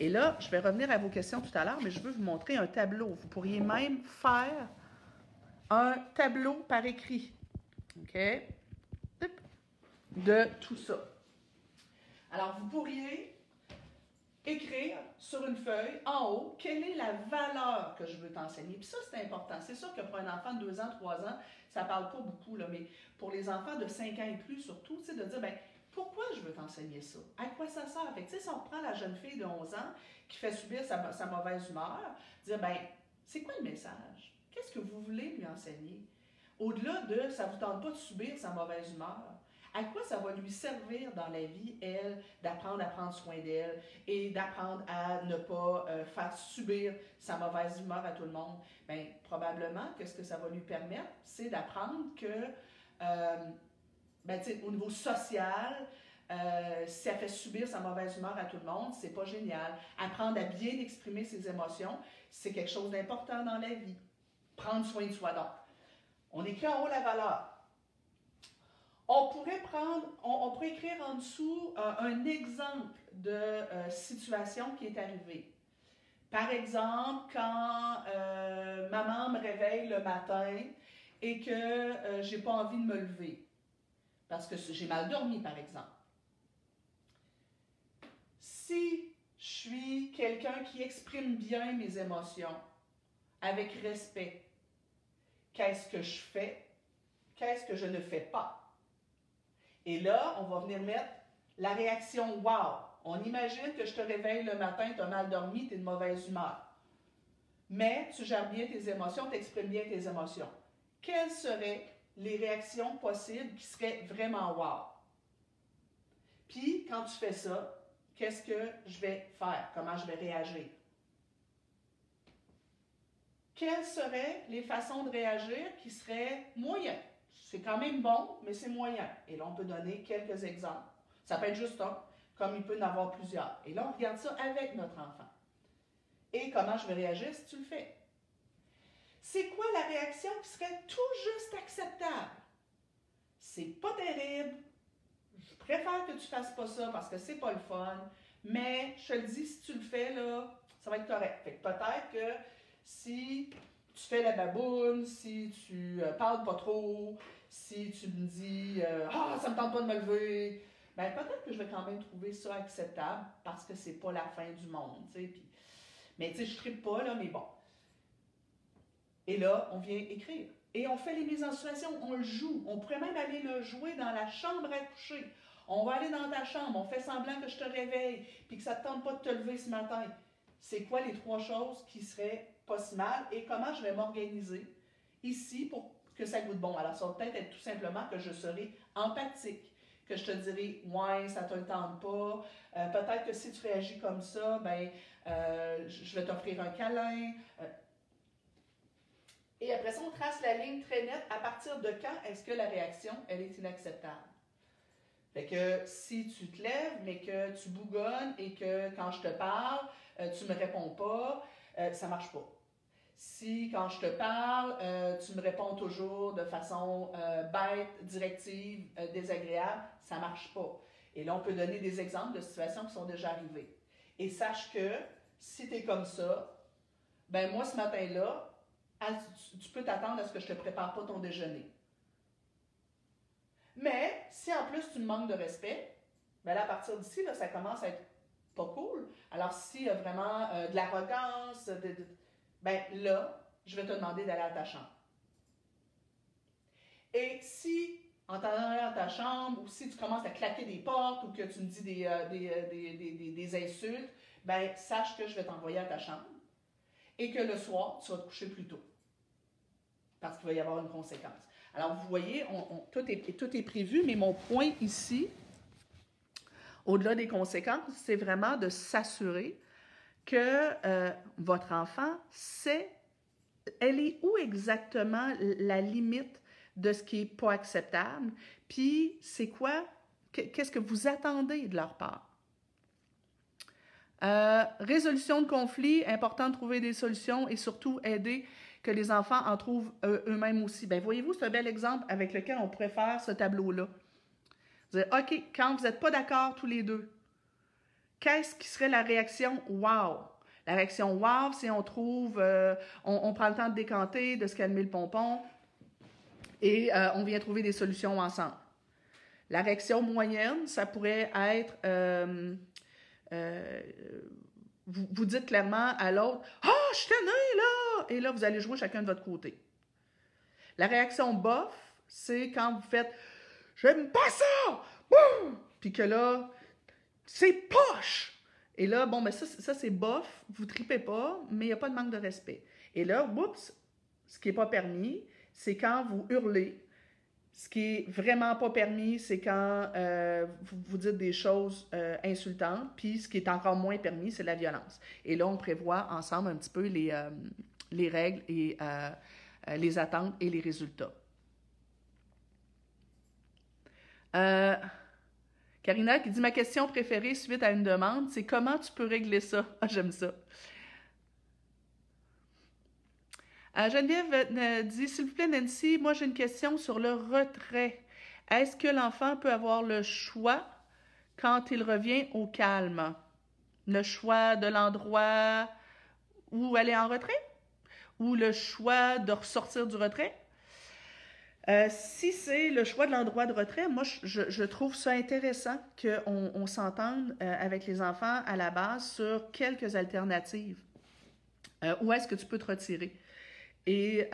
Et là, je vais revenir à vos questions tout à l'heure, mais je veux vous montrer un tableau. Vous pourriez même faire un tableau par écrit. OK? De tout ça. Alors, vous pourriez écrire sur une feuille en haut quelle est la valeur que je veux t'enseigner? Puis ça, c'est important. C'est sûr que pour un enfant de 2 ans, 3 ans, ça parle pas beaucoup, là, mais pour les enfants de 5 ans et plus, surtout, de dire, ben, pourquoi je veux t'enseigner ça? À quoi ça sert? Fait si on prend la jeune fille de 11 ans qui fait subir sa, mauvaise humeur, dire, ben, c'est quoi le message? Qu'est-ce que vous voulez lui enseigner? Au-delà de ça vous tente pas de subir sa mauvaise humeur, à quoi ça va lui servir dans la vie, elle, d'apprendre à prendre soin d'elle et d'apprendre à ne pas euh, faire subir sa mauvaise humeur à tout le monde? Bien, probablement que ce que ça va lui permettre, c'est d'apprendre que, euh, ben, au niveau social, euh, si elle fait subir sa mauvaise humeur à tout le monde, c'est pas génial. Apprendre à bien exprimer ses émotions, c'est quelque chose d'important dans la vie. Prendre soin de soi, donc. On écrit en haut la valeur. On pourrait prendre, on, pourrait écrire en dessous euh, un exemple de euh, situation qui est arrivée. Par exemple, quand euh, maman me réveille le matin et que j'ai pas envie de me lever parce que j'ai mal dormi, par exemple. Si je suis quelqu'un qui exprime bien mes émotions avec respect, qu'est-ce que je fais? Qu'est-ce que je ne fais pas? Et là, on va venir mettre la réaction wow. On imagine que je te réveille le matin, tu as mal dormi, tu es de mauvaise humeur. Mais tu gères bien tes émotions, tu exprimes bien tes émotions. Quelles seraient les réactions possibles qui seraient vraiment wow? Puis, quand tu fais ça, qu'est-ce que je vais faire? Comment je vais réagir? Quelles seraient les façons de réagir qui seraient moyennes? C'est quand même bon, mais c'est moyen. Et là, on peut donner quelques exemples. Ça peut être juste un, comme il peut en avoir plusieurs. Et là, on regarde ça avec notre enfant. Et comment je vais réagir si tu le fais? C'est quoi la réaction qui serait tout juste acceptable? C'est pas terrible. Je préfère que tu fasses pas ça parce que c'est pas le fun. Mais je te le dis, si tu le fais, là, ça va être correct. Fait que peut-être que si tu fais la baboune, si tu euh, parles pas trop, si tu me dis euh, Ah, ça me tente pas de me lever, ben peut-être que je vais quand même trouver ça acceptable parce que c'est pas la fin du monde. Mais tu sais, je ne pas, là, mais bon. Et là, on vient écrire. Et on fait les mises en situation, on le joue. On pourrait même aller le jouer dans la chambre à coucher. On va aller dans ta chambre, on fait semblant que je te réveille, puis que ça ne te tente pas de te lever ce matin. C'est quoi les trois choses qui seraient pas si mal et comment je vais m'organiser ici pour que ça goûte bon. Alors, ça va peut-être être tout simplement que je serai empathique, que je te dirai, ouais, ça te le tente pas. Euh, peut-être que si tu réagis comme ça, ben, euh, je vais t'offrir un câlin. Euh. Et après ça, on trace la ligne très nette à partir de quand est-ce que la réaction, elle est inacceptable? Fait que si tu te lèves, mais que tu bougonnes et que quand je te parle, tu me réponds pas, ça marche pas. Si quand je te parle, euh, tu me réponds toujours de façon euh, bête, directive, euh, désagréable, ça marche pas. Et là, on peut donner des exemples de situations qui sont déjà arrivées. Et sache que si tu es comme ça, ben moi, ce matin-là, tu peux t'attendre à ce que je te prépare pas ton déjeuner. Mais si en plus tu me manques de respect, ben là, à partir d'ici, ça commence à être pas cool. Alors, s'il y a vraiment de l'arrogance, ben là, je vais te demander d'aller à ta chambre. Et si, en t'allant à ta chambre, ou si tu commences à claquer des portes, ou que tu me dis des, euh, euh, des, des, insultes, ben sache que je vais t'envoyer à ta chambre. Et que le soir, tu vas te coucher plus tôt. Parce qu'il va y avoir une conséquence. Alors, vous voyez, tout, est, tout est prévu, mais mon point ici, au-delà des conséquences, c'est vraiment de s'assurer que euh, votre enfant sait, elle est où exactement la limite de ce qui n'est pas acceptable, puis c'est quoi, qu'est-ce que vous attendez de leur part? Euh, résolution de conflits, important de trouver des solutions et surtout aider que les enfants en trouvent euh, eux-mêmes aussi. Bien, voyez-vous, un bel exemple avec lequel on pourrait faire ce tableau-là? OK, quand vous n'êtes pas d'accord tous les deux, qu'est-ce qui serait la réaction wow? La réaction wow, c'est on trouve, euh, on, prend le temps de décanter, de se calmer le pompon et euh, on vient trouver des solutions ensemble. La réaction moyenne, ça pourrait être, euh, vous, dites clairement à l'autre, ah, oh, je suis là! Et là, vous allez jouer chacun de votre côté. La réaction bof, c'est quand vous faites, j'aime pas ça! Puis que là, c'est poche! Et là, bon, mais ça, ça c'est bof, vous tripez pas, mais il n'y a pas de manque de respect. Et là, oups, ce qui n'est pas permis, c'est quand vous hurlez. Ce qui est vraiment pas permis, c'est quand euh, vous, dites des choses euh, insultantes. Puis ce qui est encore moins permis, c'est la violence. Et là, on prévoit ensemble un petit peu les, euh, les règles et les attentes et les résultats. Karina qui dit Ma question préférée suite à une demande, c'est comment tu peux régler ça? Ah, j'aime ça. Euh, Geneviève euh, dit S'il vous plaît, Nancy, moi j'ai une question sur le retrait. Est-ce que l'enfant peut avoir le choix quand il revient au calme? Le choix de l'endroit où aller en retrait? Ou le choix de ressortir du retrait? Euh, si c'est le choix de l'endroit de retrait, moi, je, trouve ça intéressant qu'on on, s'entende euh, avec les enfants à la base sur quelques alternatives. Euh, où est-ce que tu peux te retirer? Et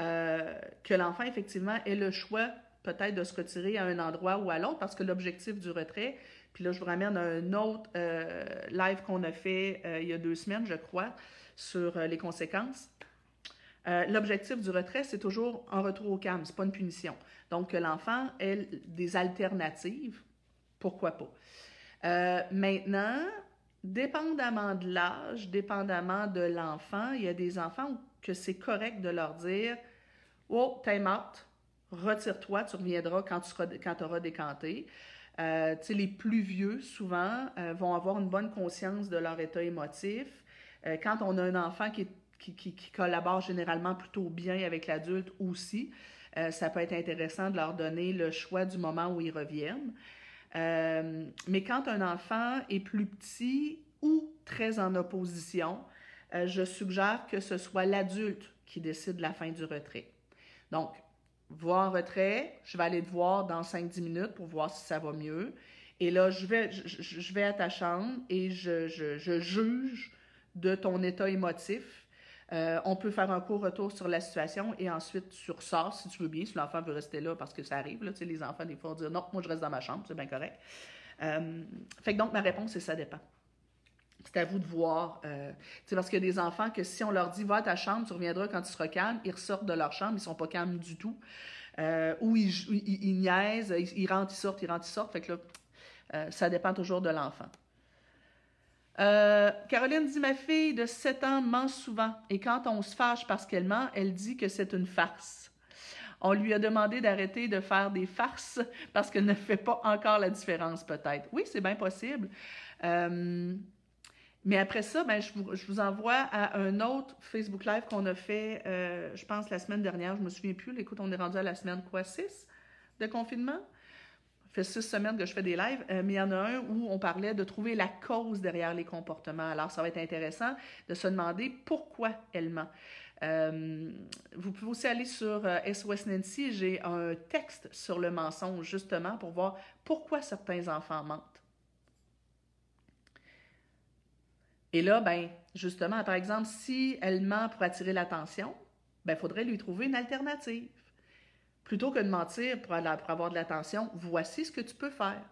que l'enfant, effectivement, ait le choix peut-être de se retirer à un endroit ou à l'autre, parce que l'objectif du retrait, puis là, je vous ramène à un autre live qu'on a fait il y a deux semaines, je crois, sur les conséquences. Euh, l'objectif du retrait, c'est toujours un retour au calme, c'est pas une punition. Donc, que l'enfant ait des alternatives, pourquoi pas. Euh, maintenant, dépendamment de l'âge, dépendamment de l'enfant, il y a des enfants que c'est correct de leur dire Oh, time out, retire-toi, tu reviendras quand tu auras décanté. Euh, les plus vieux, souvent, vont avoir une bonne conscience de leur état émotif. quand on a un enfant qui est qui, collaborent généralement plutôt bien avec l'adulte aussi. Euh, ça peut être intéressant de leur donner le choix du moment où ils reviennent. Euh, mais quand un enfant est plus petit ou très en opposition, euh, je suggère que ce soit l'adulte qui décide la fin du retrait. Donc, voir retrait, je vais aller te voir dans 5-10 minutes pour voir si ça va mieux. Et là, je vais, à ta chambre et je juge de ton état émotif euh, on peut faire un court retour sur la situation et ensuite sur ça, si tu veux bien, si l'enfant veut rester là parce que ça arrive. Là, les enfants, des fois, vont dire non, moi je reste dans ma chambre, c'est bien correct. Euh, fait que donc, ma réponse, c'est ça dépend. C'est à vous de voir. Euh, parce qu'il y a des enfants que si on leur dit va à ta chambre, tu reviendras quand tu seras calme, ils ressortent de leur chambre, ils sont pas calmes du tout. ou ils, ils, niaisent, ils, rentrent, ils sortent, ils rentrent, ils sortent. Fait que là, ça dépend toujours de l'enfant. Euh, Caroline dit Ma fille de 7 ans ment souvent et quand on se fâche parce qu'elle ment, elle dit que c'est une farce. On lui a demandé d'arrêter de faire des farces parce qu'elle ne fait pas encore la différence, peut-être. Oui, c'est bien possible. Euh, Mais après ça, ben, je, vous, envoie à un autre Facebook Live qu'on a fait, euh, je pense, la semaine dernière. Je me souviens plus. Écoute, on est rendu à la semaine quoi, 6 de confinement? Fait six semaines que je fais des lives, euh, mais il y en a un où on parlait de trouver la cause derrière les comportements. Alors, ça va être intéressant de se demander pourquoi elle ment. Euh, vous pouvez aussi aller sur SOS Nancy. J'ai un texte sur le mensonge, justement, pour voir pourquoi certains enfants mentent. Et là, ben, justement, par exemple, si elle ment pour attirer l'attention, ben, il faudrait lui trouver une alternative. Plutôt que de mentir pour, avoir de l'attention, voici ce que tu peux faire.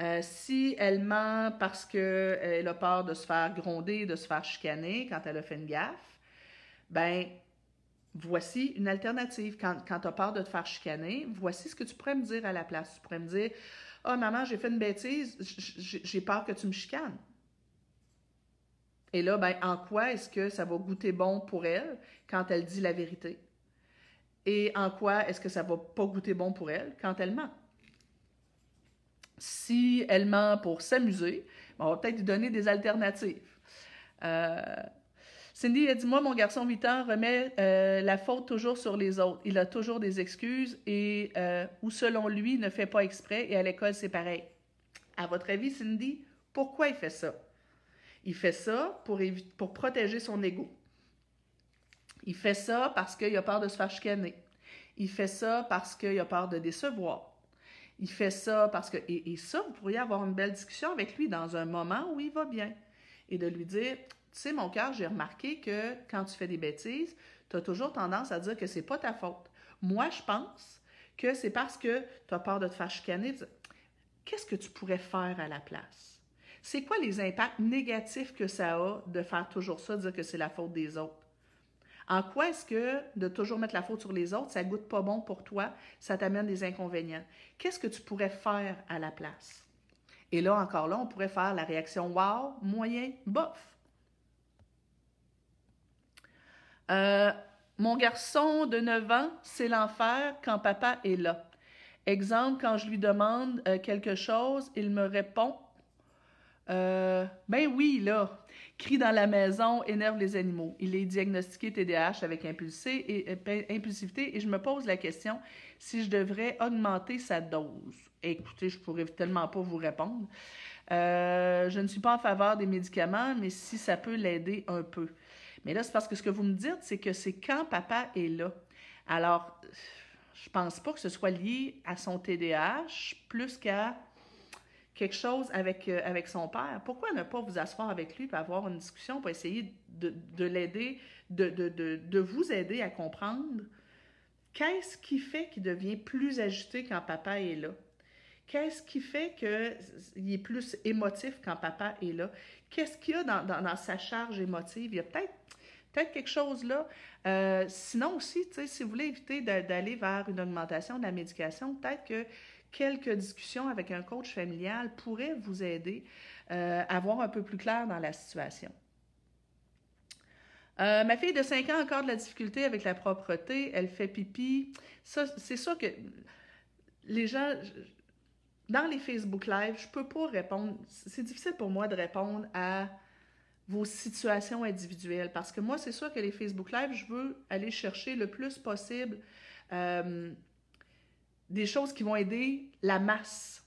Euh, si elle ment parce qu'elle a peur de se faire gronder, de se faire chicaner quand elle a fait une gaffe, ben voici une alternative. Quand, quand tu as peur de te faire chicaner, voici ce que tu pourrais me dire à la place. Tu pourrais me dire Ah, oh, maman, j'ai fait une bêtise, j'ai peur que tu me chicanes. Et là, ben, en quoi est-ce que ça va goûter bon pour elle quand elle dit la vérité? Et en quoi est-ce que ça va pas goûter bon pour elle quand elle ment? Si elle ment pour s'amuser, ben, on va peut-être lui donner des alternatives. Euh, Cindy a dit Moi, mon garçon 8 ans remet euh, la faute toujours sur les autres. Il a toujours des excuses et, euh, ou selon lui, ne fait pas exprès et à l'école, c'est pareil. À votre avis, Cindy, pourquoi il fait ça? Il fait ça pour, pour protéger son ego. Il fait ça parce qu'il a peur de se faire chicaner. Il fait ça parce qu'il a peur de décevoir. Il fait ça parce que... Et, ça, vous pourriez avoir une belle discussion avec lui dans un moment où il va bien. Et de lui dire, tu sais, mon cœur, j'ai remarqué que quand tu fais des bêtises, tu as toujours tendance à dire que c'est pas ta faute. Moi, je pense que c'est parce que tu as peur de te faire chicaner. Qu'est-ce que tu pourrais faire à la place? C'est quoi les impacts négatifs que ça a de faire toujours ça, de dire que c'est la faute des autres? En quoi est-ce que de toujours mettre la faute sur les autres, ça goûte pas bon pour toi, ça t'amène des inconvénients? Qu'est-ce que tu pourrais faire à la place? Et là, encore là, on pourrait faire la réaction wow, moyen, bof. Euh, mon garçon de 9 ans, c'est l'enfer quand papa est là. Exemple, quand je lui demande euh, quelque chose, il me répond euh, ben oui, là. Crie dans la maison, énerve les animaux. Il est diagnostiqué TDAH avec euh, impulsivité et je me pose la question si je devrais augmenter sa dose. Écoutez, je pourrais tellement pas vous répondre. Euh, je ne suis pas en faveur des médicaments, mais si ça peut l'aider un peu. Mais là, c'est parce que ce que vous me dites, c'est que c'est quand papa est là. Alors, je pense pas que ce soit lié à son TDAH plus qu'à quelque chose avec, euh, avec son père, pourquoi ne pas vous asseoir avec lui et avoir une discussion pour essayer de, de l'aider, de, de, de, vous aider à comprendre qu'est-ce qui fait qu'il devient plus agité quand papa est là? Qu'est-ce qui fait qu'il est plus émotif quand papa est là? Qu'est-ce qu'il y a dans, dans, sa charge émotive? Il y a peut-être peut-être quelque chose là. Euh, sinon aussi, si vous voulez éviter d'aller vers une augmentation de la médication, peut-être que quelques discussions avec un coach familial pourraient vous aider euh, à voir un peu plus clair dans la situation. Euh, ma fille de 5 ans a encore de la difficulté avec la propreté, elle fait pipi. C'est sûr que les gens, dans les Facebook Live, je ne peux pas répondre. C'est difficile pour moi de répondre à vos situations individuelles parce que moi, c'est sûr que les Facebook Live, je veux aller chercher le plus possible euh, des choses qui vont aider la masse.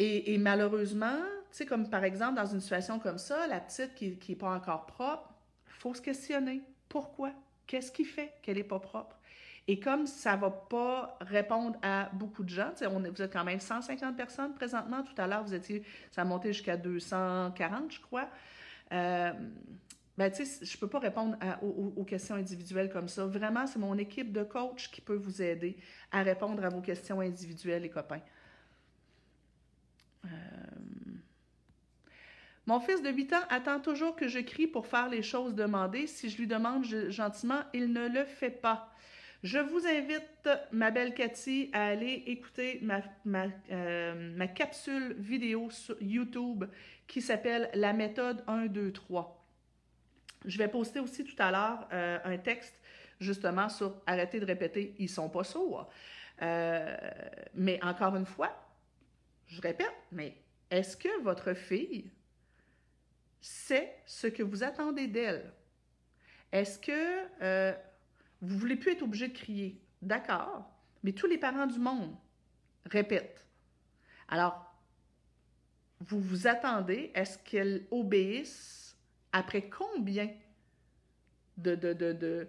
Et, malheureusement, tu sais, comme par exemple dans une situation comme ça, la petite qui n'est pas encore propre, faut se questionner. Pourquoi? Qu'est-ce qui fait qu'elle n'est pas propre? Et comme ça ne va pas répondre à beaucoup de gens, on, vous êtes quand même 150 personnes présentement. Tout à l'heure, vous étiez, ça a monté jusqu'à 240, je crois. Euh, ben, tu sais, je ne peux pas répondre aux, questions individuelles comme ça. Vraiment, c'est mon équipe de coach qui peut vous aider à répondre à vos questions individuelles, les copains. Euh, mon fils de 8 ans attend toujours que je crie pour faire les choses demandées. Si je lui demande gentiment, il ne le fait pas. Je vous invite, ma belle Cathy, à aller écouter ma, ma, euh, capsule vidéo sur YouTube qui s'appelle La méthode 1, 2, 3. Je vais poster aussi tout à l'heure euh, un texte justement sur arrêter de répéter ils sont pas sourds. Euh, mais encore une fois, je répète, mais est-ce que votre fille sait ce que vous attendez d'elle? Est-ce que euh, vous voulez plus être obligé de crier? D'accord, mais tous les parents du monde répètent. Alors, vous vous attendez, est-ce qu'elle obéisse après combien de, de, de,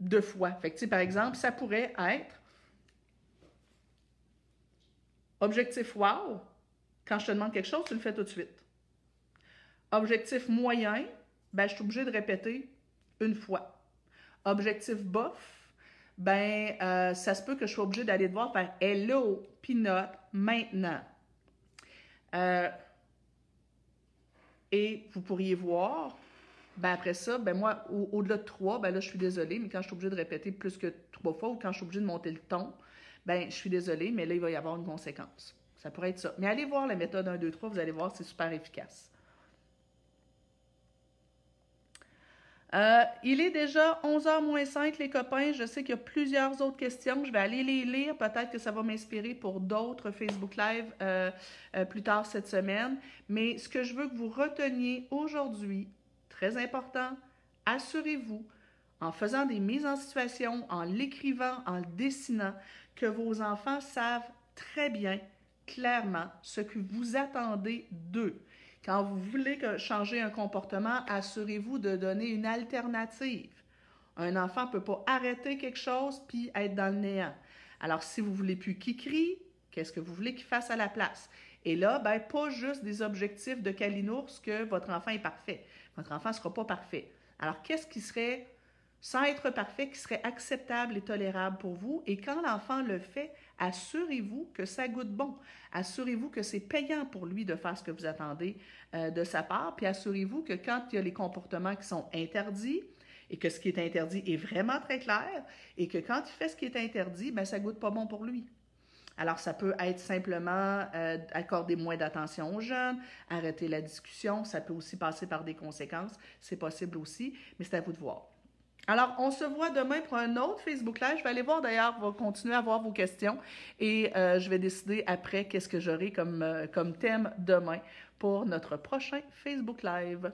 de, fois? Fait que, par exemple, ça pourrait être objectif wow, quand je te demande quelque chose, tu le fais tout de suite. Objectif moyen, ben, je suis obligée de répéter une fois. Objectif bof, ben, euh, ça se peut que je sois obligée d'aller te voir faire Hello, Peanut, maintenant. Euh, et vous pourriez voir, ben après ça, ben moi, au-delà de trois, ben là, je suis désolée, mais quand je suis obligée de répéter plus que trois fois ou quand je suis obligée de monter le ton, ben je suis désolée, mais là, il va y avoir une conséquence. Ça pourrait être ça. Mais allez voir la méthode 1, 2, 3, vous allez voir, c'est super efficace. Euh, il est déjà 11h moins 5, les copains. Je sais qu'il y a plusieurs autres questions. Je vais aller les lire. Peut-être que ça va m'inspirer pour d'autres Facebook Live euh, euh, plus tard cette semaine. Mais ce que je veux que vous reteniez aujourd'hui, très important, assurez-vous, en faisant des mises en situation, en l'écrivant, en le dessinant, que vos enfants savent très bien, clairement, ce que vous attendez d'eux. Quand vous voulez changer un comportement, assurez-vous de donner une alternative. Un enfant ne peut pas arrêter quelque chose puis être dans le néant. Alors, si vous voulez plus qu'il crie, qu'est-ce que vous voulez qu'il fasse à la place? Et là, ben, pas juste des objectifs de Kalinours que votre enfant est parfait. Votre enfant ne sera pas parfait. Alors, qu'est-ce qui serait, sans être parfait, qui serait acceptable et tolérable pour vous? Et quand l'enfant le fait, assurez-vous que ça goûte bon. Assurez-vous que c'est payant pour lui de faire ce que vous attendez euh, de sa part. Puis assurez-vous que quand il y a les comportements qui sont interdits, et que ce qui est interdit est vraiment très clair, et que quand il fait ce qui est interdit, ben ça goûte pas bon pour lui. Alors, ça peut être simplement euh, accorder moins d'attention aux jeunes, arrêter la discussion, ça peut aussi passer par des conséquences, c'est possible aussi, mais c'est à vous de voir. Alors, on se voit demain pour un autre Facebook Live. Je vais aller voir d'ailleurs, va continuer à voir vos questions et euh, je vais décider après qu'est-ce que j'aurai comme, euh, comme thème demain pour notre prochain Facebook Live.